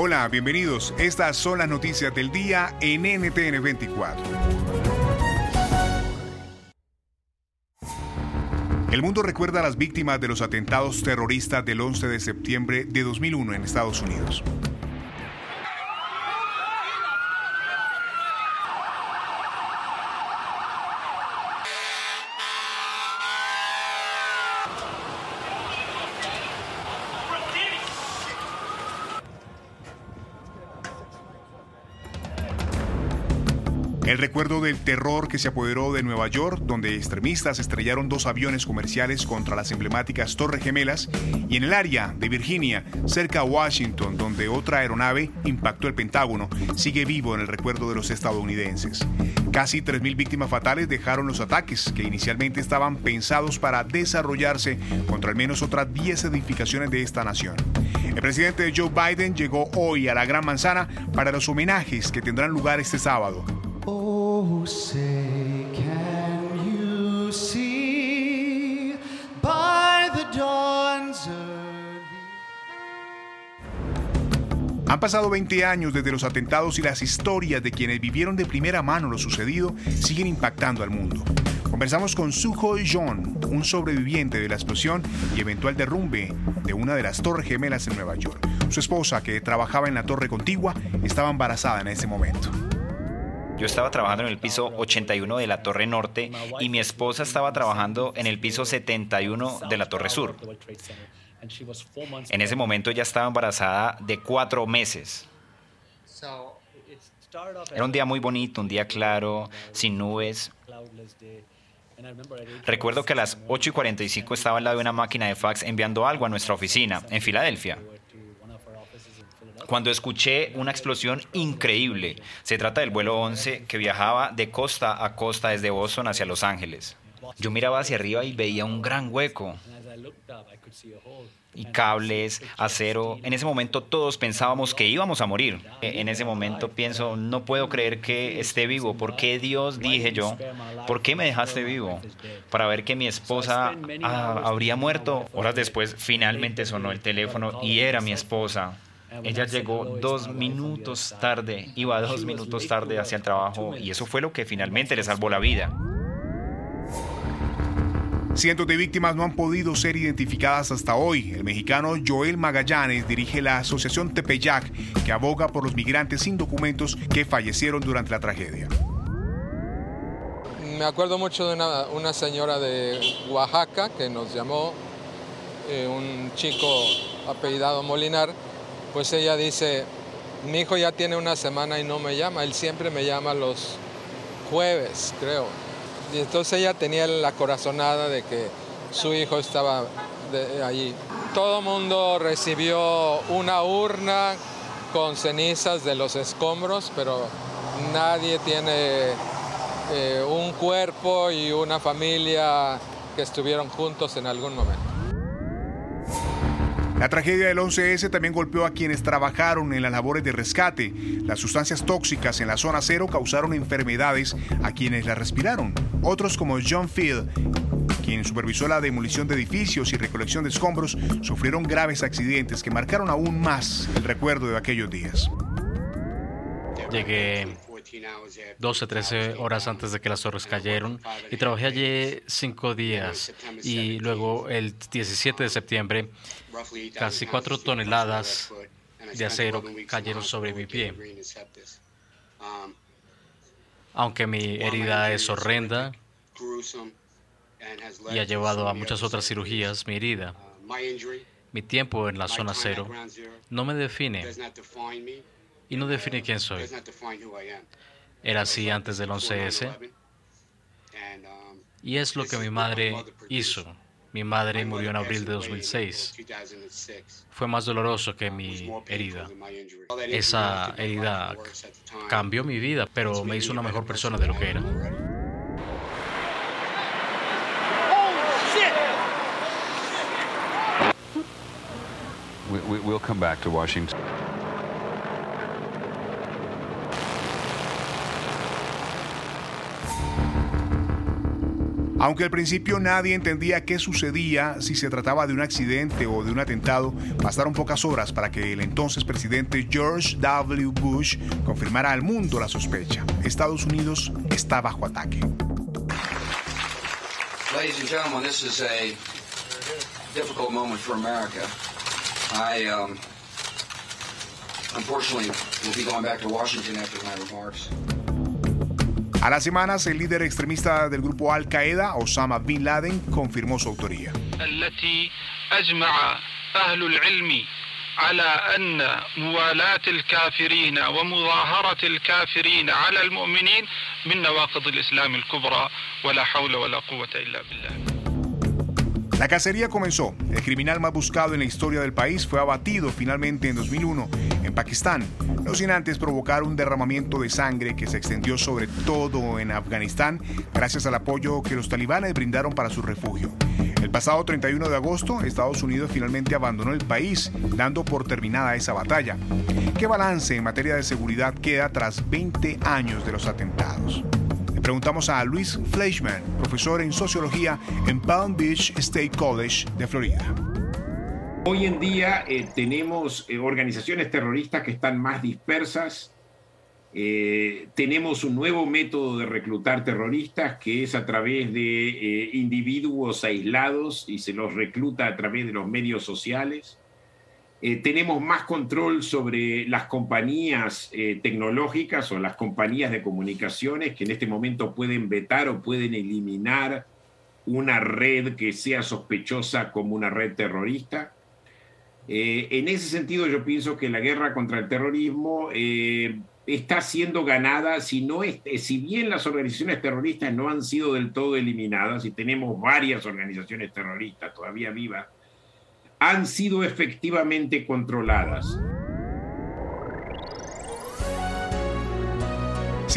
Hola, bienvenidos. Estas son las noticias del día en NTN 24. El mundo recuerda a las víctimas de los atentados terroristas del 11 de septiembre de 2001 en Estados Unidos. El recuerdo del terror que se apoderó de Nueva York, donde extremistas estrellaron dos aviones comerciales contra las emblemáticas Torres Gemelas, y en el área de Virginia, cerca a Washington, donde otra aeronave impactó el Pentágono, sigue vivo en el recuerdo de los estadounidenses. Casi 3.000 víctimas fatales dejaron los ataques, que inicialmente estaban pensados para desarrollarse contra al menos otras 10 edificaciones de esta nación. El presidente Joe Biden llegó hoy a la Gran Manzana para los homenajes que tendrán lugar este sábado. Oh, say, can you see by the dawn's early Han pasado 20 años desde los atentados y las historias de quienes vivieron de primera mano lo sucedido siguen impactando al mundo. Conversamos con Suho John, un sobreviviente de la explosión y eventual derrumbe de una de las torres gemelas en Nueva York. Su esposa, que trabajaba en la torre contigua, estaba embarazada en ese momento. Yo estaba trabajando en el piso 81 de la Torre Norte y mi esposa estaba trabajando en el piso 71 de la Torre Sur. En ese momento ella estaba embarazada de cuatro meses. Era un día muy bonito, un día claro, sin nubes. Recuerdo que a las 8 y 45 estaba al lado de una máquina de fax enviando algo a nuestra oficina en Filadelfia cuando escuché una explosión increíble. Se trata del vuelo 11 que viajaba de costa a costa desde Boston hacia Los Ángeles. Yo miraba hacia arriba y veía un gran hueco. Y cables, acero. En ese momento todos pensábamos que íbamos a morir. En ese momento pienso, no puedo creer que esté vivo. ¿Por qué Dios, dije yo, por qué me dejaste vivo? Para ver que mi esposa ah, habría muerto. Horas después finalmente sonó el teléfono y era mi esposa. Ella llegó dos minutos tarde, iba dos minutos tarde hacia el trabajo y eso fue lo que finalmente le salvó la vida. Cientos de víctimas no han podido ser identificadas hasta hoy. El mexicano Joel Magallanes dirige la asociación Tepeyac, que aboga por los migrantes sin documentos que fallecieron durante la tragedia. Me acuerdo mucho de una, señora de Oaxaca que nos llamó, eh, un chico apellidado Molinar, pues ella dice, mi hijo ya tiene una semana y no me llama, él siempre me llama los jueves, creo. Y entonces ella tenía la corazonada de que su hijo estaba allí. Todo mundo recibió una urna con cenizas de los escombros, pero nadie tiene eh, un cuerpo y una familia que estuvieron juntos en algún momento. La tragedia del 11S también golpeó a quienes trabajaron en las labores de rescate. Las sustancias tóxicas en la zona cero causaron enfermedades a quienes las respiraron. Otros como John Field, quien supervisó la demolición de edificios y recolección de escombros, sufrieron graves accidentes que marcaron aún más el recuerdo de aquellos días. 12, 13 horas antes de que las torres cayeron. Y trabajé allí cinco días. Y luego el 17 de septiembre casi cuatro toneladas de acero cayeron sobre mi pie. Aunque mi herida es horrenda y ha llevado a muchas otras cirugías, mi herida, mi tiempo en la zona cero, no me define y no define quién soy. Era así antes del 11S y es lo que mi madre hizo. Mi madre murió en abril de 2006. Fue más doloroso que mi herida. Esa herida cambió mi vida, pero me hizo una mejor persona de lo que era. We'll come back to Washington. Aunque al principio nadie entendía qué sucedía, si se trataba de un accidente o de un atentado, bastaron pocas horas para que el entonces presidente George W. Bush confirmara al mundo la sospecha. Estados Unidos está bajo ataque. Ladies and gentlemen, this is a difficult moment for America. I, um, unfortunately, will be going back to Washington after my remarks. A las semanas, el líder extremista del grupo Al Qaeda, Osama Bin Laden, confirmó su autoría. على أن موالاة الكافرين ومظاهرة الكافرين على المؤمنين من نواقض الإسلام الكبرى ولا حول ولا قوة إلا بالله La cacería comenzó. El criminal más buscado en la historia del país fue abatido finalmente en 2001 en Pakistán, no sin antes provocar un derramamiento de sangre que se extendió sobre todo en Afganistán gracias al apoyo que los talibanes brindaron para su refugio. El pasado 31 de agosto, Estados Unidos finalmente abandonó el país, dando por terminada esa batalla. ¿Qué balance en materia de seguridad queda tras 20 años de los atentados? Preguntamos a Luis Fleischman, profesor en sociología en Palm Beach State College de Florida. Hoy en día eh, tenemos eh, organizaciones terroristas que están más dispersas. Eh, tenemos un nuevo método de reclutar terroristas que es a través de individuos aislados y se los recluta a través de los medios sociales. Eh, tenemos más control sobre las compañías eh, tecnológicas o las compañías de comunicaciones que en este momento pueden vetar o pueden eliminar una red que sea sospechosa como una red terrorista. Eh, en ese sentido yo pienso que la guerra contra el terrorismo está siendo ganada, si, no es, si bien las organizaciones terroristas no han sido del todo eliminadas y tenemos varias organizaciones terroristas todavía vivas, han sido efectivamente controladas.